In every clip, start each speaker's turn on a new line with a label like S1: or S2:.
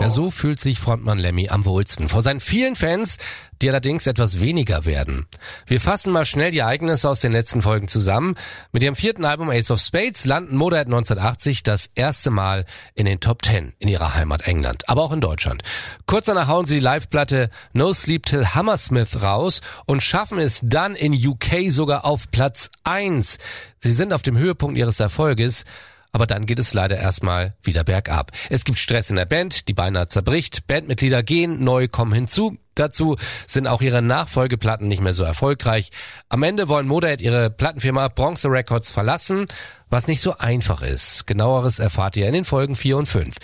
S1: Ja, so fühlt sich Frontmann Lemmy am wohlsten. Vor seinen vielen Fans, die allerdings etwas weniger werden. Wir fassen mal schnell die Ereignisse aus den letzten Folgen zusammen. Mit ihrem vierten Album Ace of Spades landen Motorhead 1980 das erste Mal in den Top Ten in ihrer Heimat England, aber auch in Deutschland. Kurz danach hauen sie die Live-Platte No Sleep Till Hammersmith raus und schaffen es dann in UK sogar auf Platz 1. Sie sind auf dem Höhepunkt ihres Erfolges, aber dann geht es leider erstmal wieder bergab. Es gibt Stress in der Band, die beinahe zerbricht, Bandmitglieder gehen, neu kommen hinzu. Dazu sind auch ihre Nachfolgeplatten nicht mehr so erfolgreich. Am Ende wollen Motorhead ihre Plattenfirma Bronze Records verlassen, was nicht so einfach ist. Genaueres erfahrt ihr in den Folgen 4 und 5.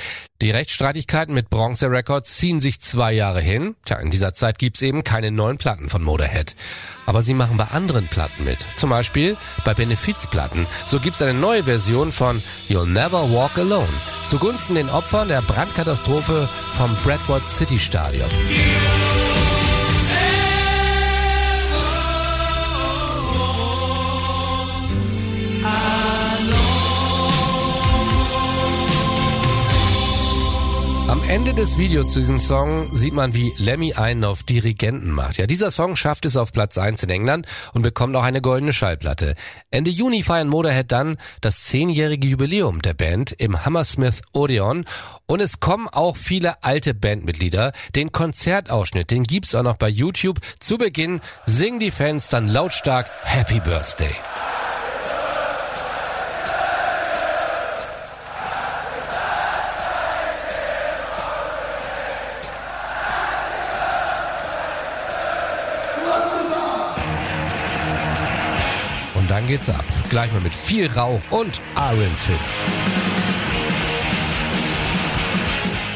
S1: Die Rechtsstreitigkeiten mit Bronze Records ziehen sich zwei Jahre hin. Tja, in dieser Zeit gibt's eben keine neuen Platten von Motorhead. Aber sie machen bei anderen Platten mit. Zum Beispiel bei Benefizplatten. So gibt's eine neue Version von You'll Never Walk Alone. Zugunsten den Opfern der Brandkatastrophe vom Bradford City Stadion. Am Ende des Videos zu diesem Song sieht man, wie Lemmy einen auf Dirigenten macht. Ja, dieser Song schafft es auf Platz 1 in England und bekommt auch eine goldene Schallplatte. Ende Juni feiern Motorhead dann das zehnjährige Jubiläum der Band im Hammersmith Odeon und es kommen auch viele alte Bandmitglieder. Den Konzertausschnitt, den gibt's auch noch bei YouTube. Zu Beginn singen die Fans dann lautstark Happy Birthday. Und dann geht's ab. Gleich mal mit viel Rauch und Iron Fist.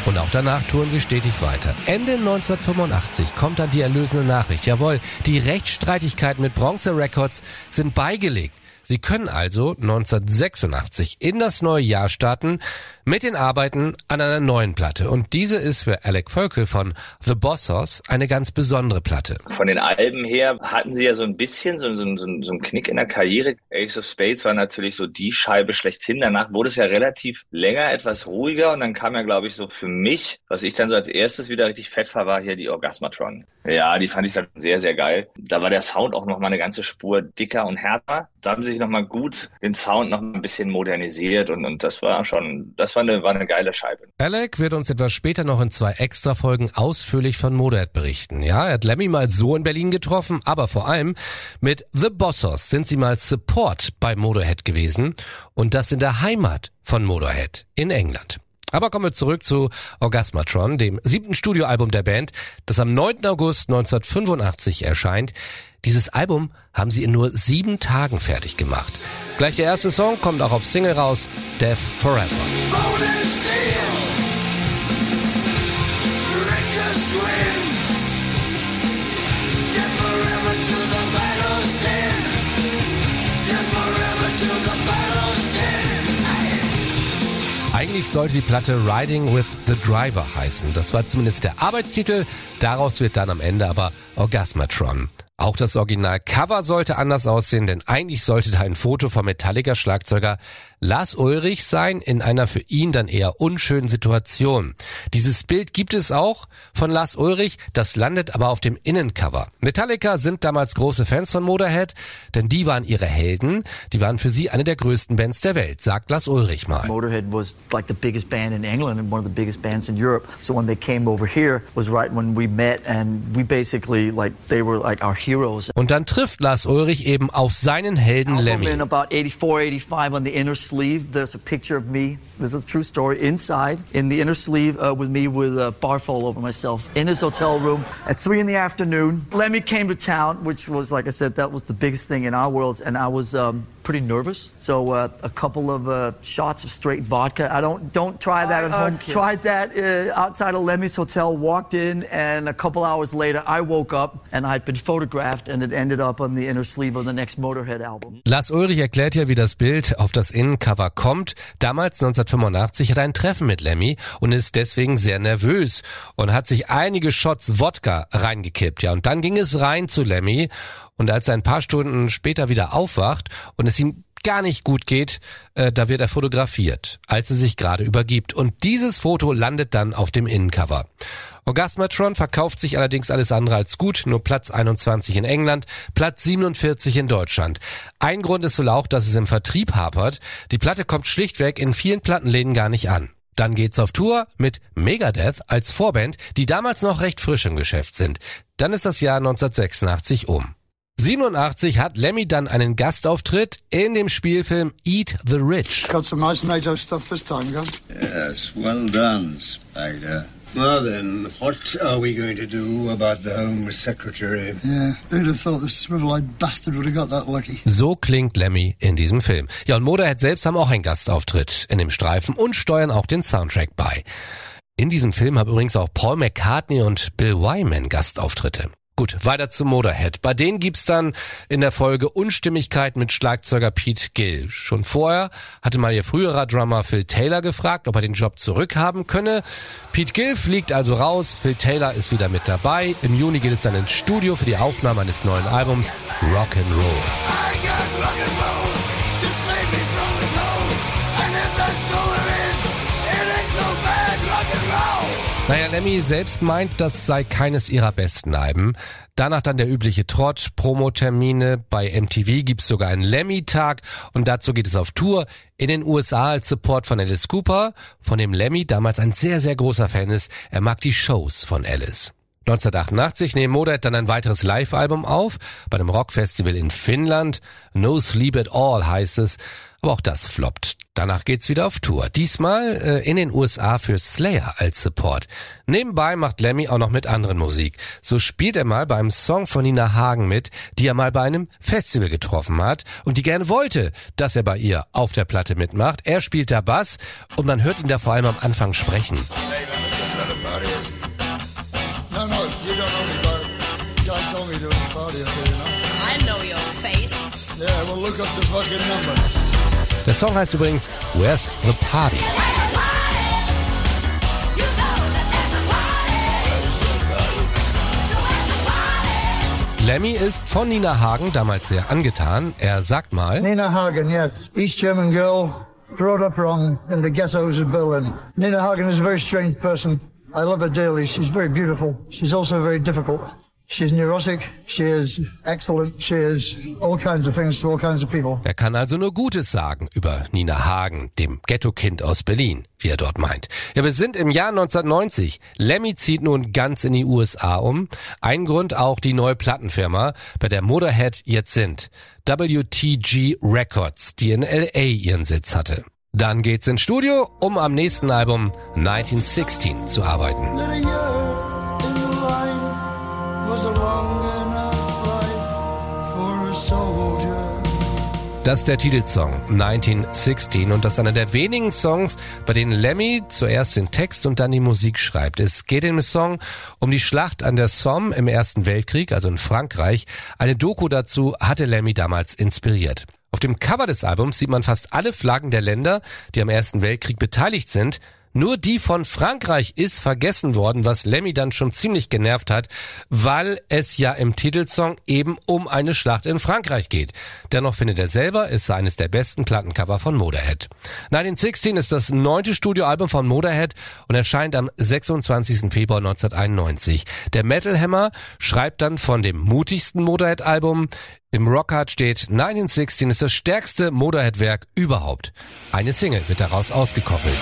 S1: Und auch danach touren sie stetig weiter. Ende 1985 kommt dann die erlösende Nachricht. Jawohl, die Rechtsstreitigkeiten mit Bronze Records sind beigelegt. Sie können also 1986 in das neue Jahr starten mit den Arbeiten an einer neuen Platte. Und diese ist für Alec Völkel von The Bossos eine ganz besondere Platte.
S2: Von den Alben her hatten sie ja so ein bisschen so, so, so, so einen Knick in der Karriere. Ace of Spades war natürlich so die Scheibe schlechthin. Danach wurde es ja relativ länger, etwas ruhiger. Und dann kam ja, glaube ich, so für mich, was ich dann so als erstes wieder richtig fett war, war hier die Orgasmatron. Ja, die fand ich dann sehr, sehr geil. Da war der Sound auch noch mal eine ganze Spur dicker und härter. Da haben sich noch mal gut den Sound noch ein bisschen modernisiert und, und das war schon, das war eine, war eine geile Scheibe.
S1: Alec wird uns etwas später noch in zwei Extra-Folgen ausführlich von Motorhead berichten. Ja, er hat Lemmy mal so in Berlin getroffen, aber vor allem mit The Bossos sind sie mal Support bei Motorhead gewesen und das in der Heimat von Motorhead in England. Aber kommen wir zurück zu Orgasmatron, dem siebten Studioalbum der Band, das am 9. August 1985 erscheint. Dieses Album haben sie in nur sieben Tagen fertig gemacht. Gleich der erste Song kommt auch auf Single raus, Death Forever.
S3: Steel.
S1: Sollte die Platte Riding with the Driver heißen. Das war zumindest der Arbeitstitel. Daraus wird dann am Ende aber Orgasmatron. Auch das Original-Cover sollte anders aussehen, denn eigentlich sollte da ein Foto vom Metallica-Schlagzeuger Lars Ulrich sein in einer für ihn dann eher unschönen Situation. Dieses Bild gibt es auch von Lars Ulrich, das landet aber auf dem Innencover. Metallica sind damals große Fans von Motorhead, denn die waren ihre Helden, die waren für sie eine der größten Bands der Welt, sagt Lars Ulrich mal.
S4: Motorhead was like the biggest band in England and one of the biggest bands in Europe. So when they came over here was right when we met and we basically like they were like our heroes.
S1: Und dann trifft Lars Ulrich eben auf seinen Helden Lemmy.
S4: In about 84, 85 on the inner sleeve, there's a picture of me. This is a true story. Inside, in the inner sleeve, uh, with me with a barf all over myself in his hotel room at three in the afternoon. Lemmy came to town, which was, like I said, that was the biggest thing in our worlds, and I was um, pretty nervous. So uh, a couple of uh, shots of straight vodka. I don't don't try that at home. Tried that uh, outside of Lemmy's hotel. Walked in, and a couple hours later, I woke up and I'd been photographed, and it ended up on the inner sleeve of the next Motorhead album.
S1: Lars Ulrich erklärt ja, wie das Bild auf das Innencover kommt. Damals 1985 hat er ein Treffen mit Lemmy und ist deswegen sehr nervös und hat sich einige Shots Wodka reingekippt. Ja, und dann ging es rein zu Lemmy und als er ein paar Stunden später wieder aufwacht und es ihm gar nicht gut geht, äh, da wird er fotografiert, als er sich gerade übergibt. Und dieses Foto landet dann auf dem Innencover. Orgasmatron verkauft sich allerdings alles andere als gut, nur Platz 21 in England, Platz 47 in Deutschland. Ein Grund ist wohl auch, dass es im Vertrieb hapert. Die Platte kommt schlichtweg in vielen Plattenläden gar nicht an. Dann geht's auf Tour mit Megadeth als Vorband, die damals noch recht frisch im Geschäft sind. Dann ist das Jahr 1986 um. 87 hat Lemmy dann einen Gastauftritt in dem Spielfilm Eat the Rich.
S5: Got some nice NATO stuff this time, Gus.
S6: Yes, well done, Spider. Well then, what are we going to do about the Home Secretary?
S5: Yeah, who'd have thought this swivel-eyed bastard would have got that lucky?
S1: So klingt Lemmy in diesem Film. Ja, und Motorhead selbst haben auch einen Gastauftritt in dem Streifen und steuern auch den Soundtrack bei. In diesem Film haben übrigens auch Paul McCartney und Bill Wyman Gastauftritte. Gut, weiter zu Motorhead. Bei denen gibt's dann in der Folge Unstimmigkeit mit Schlagzeuger Pete Gill. Schon vorher hatte mal ihr früherer Drummer Phil Taylor gefragt, ob er den Job zurückhaben könne. Pete Gill fliegt also raus, Phil Taylor ist wieder mit dabei. Im Juni geht es dann ins Studio für die Aufnahme eines neuen Albums Rock'n'Roll. Naja, Lemmy selbst meint, das sei keines ihrer besten Alben. Danach dann der übliche Trott, Promotermine, bei MTV gibt's sogar einen Lemmy-Tag und dazu geht es auf Tour in den USA als Support von Alice Cooper, von dem Lemmy damals ein sehr, sehr großer Fan ist. Er mag die Shows von Alice. 1988 nehmen Motorhead dann ein weiteres Live-Album auf, bei einem Rockfestival in Finnland. No Sleep at All heißt es, aber auch das floppt. Danach geht's wieder auf Tour. Diesmal äh, in den USA für Slayer als Support. Nebenbei macht Lemmy auch noch mit anderen Musik. So spielt er mal beim Song von Nina Hagen mit, die er mal bei einem Festival getroffen hat und die gerne wollte, dass er bei ihr auf der Platte mitmacht. Er spielt da Bass und man hört ihn da vor allem am Anfang sprechen.
S5: No, no, you don't know me, but Guy told me there was a party up here, you know?
S7: I know your face.
S5: Yeah, well, look up the fucking number.
S1: Der Song heißt übrigens Where's the Party? Lemmy ist von Nina Hagen damals sehr angetan. Er sagt mal,
S5: Nina Hagen, yes. East German girl, brought up wrong in the ghettos of Berlin. Nina Hagen is a very strange person. I love her dearly. She's very beautiful. She's also very difficult. She's neurotic. She is excellent. She is all kinds of things to all kinds of people.
S1: er kann also nur Gutes sagen über Nina Hagen, dem Ghetto-Kind aus Berlin, wie er dort meint. Ja, wir sind im Jahr 1990. Lemmy zieht nun ganz in die USA um. Ein Grund auch die neue Plattenfirma, bei der Motorhead jetzt sind. WTG Records, die in LA ihren Sitz hatte. Dann geht's ins Studio, um am nächsten Album 1916 zu arbeiten. Das ist der Titelsong 1916 und das ist einer der wenigen Songs, bei denen Lemmy zuerst den Text und dann die Musik schreibt. Es geht dem Song um die Schlacht an der Somme im Ersten Weltkrieg, also in Frankreich. Eine Doku dazu hatte Lemmy damals inspiriert. Auf dem Cover des Albums sieht man fast alle Flaggen der Länder, die am Ersten Weltkrieg beteiligt sind. Nur die von Frankreich ist vergessen worden, was Lemmy dann schon ziemlich genervt hat, weil es ja im Titelsong eben um eine Schlacht in Frankreich geht. Dennoch findet er selber, es sei eines der besten Plattencover von Motorhead. 1916 ist das neunte Studioalbum von Motorhead und erscheint am 26. Februar 1991. Der Metal Hammer schreibt dann von dem mutigsten Motorhead-Album. Im Rockhard steht 1916 ist das stärkste Motorhead-Werk überhaupt. Eine Single wird daraus ausgekoppelt.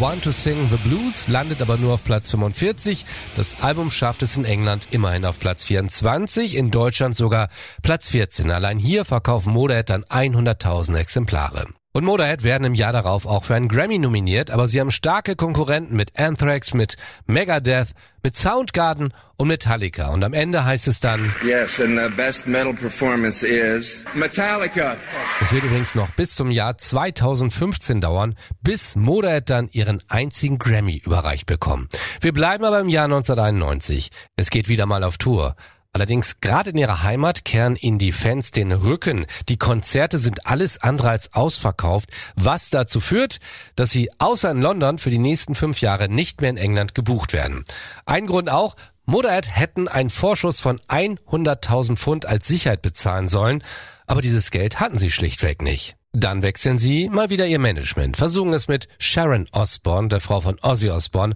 S1: One to Sing the Blues landet aber nur auf Platz 45. Das Album schafft es in England immerhin auf Platz 24, in Deutschland sogar Platz 14. Allein hier verkaufen Motorhead dann 100.000 Exemplare. Und Motorhead werden im Jahr darauf auch für einen Grammy nominiert, aber sie haben starke Konkurrenten mit Anthrax, mit Megadeth, mit Soundgarden und Metallica. Und am Ende heißt es dann,
S7: Yes, and the best metal performance is Metallica.
S1: es wird übrigens noch bis zum Jahr 2015 dauern, bis Motorhead dann ihren einzigen Grammy überreicht bekommen. Wir bleiben aber im Jahr 1991. Es geht wieder mal auf Tour. Allerdings gerade in ihrer Heimat kehren ihnen die Fans den Rücken. Die Konzerte sind alles andere als ausverkauft, was dazu führt, dass sie außer in London für die nächsten fünf Jahre nicht mehr in England gebucht werden. Ein Grund auch, Motorhead hätten einen Vorschuss von 100.000 Pfund als Sicherheit bezahlen sollen, aber dieses Geld hatten sie schlichtweg nicht. Dann wechseln sie mal wieder ihr Management, versuchen es mit Sharon Osbourne, der Frau von Ozzy Osbourne,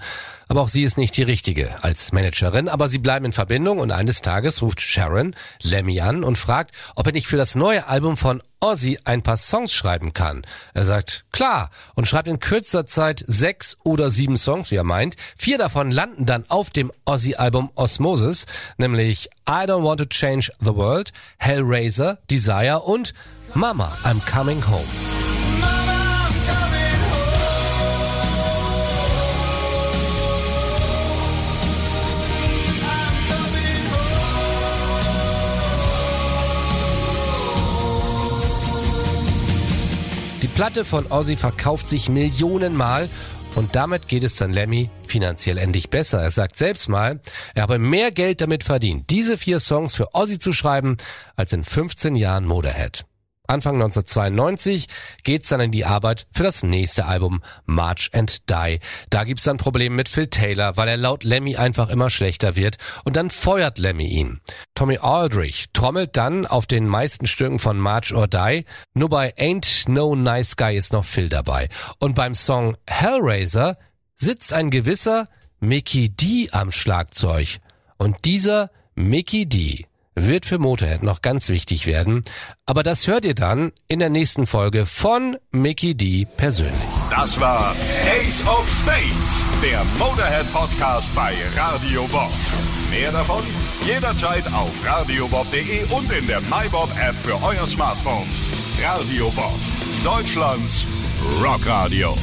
S1: aber auch sie ist nicht die richtige als Managerin, aber sie bleiben in Verbindung und eines Tages ruft Sharon Lemmy an und fragt, ob er nicht für das neue Album von Ozzy ein paar Songs schreiben kann. Er sagt, klar, und schreibt in kürzester Zeit sechs oder sieben Songs, wie er meint. Vier davon landen dann auf dem Ozzy-Album Osmosis, nämlich I Don't Want to Change the World, Hellraiser, Desire und Mama, I'm Coming Home. Die Platte von Ozzy verkauft sich Millionenmal und damit geht es dann Lemmy finanziell endlich besser. Er sagt selbst mal, er habe mehr Geld damit verdient, diese vier Songs für Ozzy zu schreiben, als in 15 Jahren Motorhead. Anfang 1992 geht's dann in die Arbeit für das nächste Album March and Die. Da gibt's dann Probleme mit Phil Taylor, weil er laut Lemmy einfach immer schlechter wird und dann feuert Lemmy ihn. Tommy Aldrich trommelt dann auf den meisten Stücken von March or Die, nur bei Ain't No Nice Guy ist noch Phil dabei. Und beim Song Hellraiser sitzt ein gewisser Mickey D am Schlagzeug. Und dieser Mickey D wird für Motorhead noch ganz wichtig werden. Aber das hört ihr dann in der nächsten Folge von Mickey D persönlich.
S8: Das war Ace of Spades, der Motorhead Podcast bei Radio Bob. Mehr davon jederzeit auf radiobob.de und in der MyBob App für euer Smartphone. Radio Bob, Deutschlands Rockradio.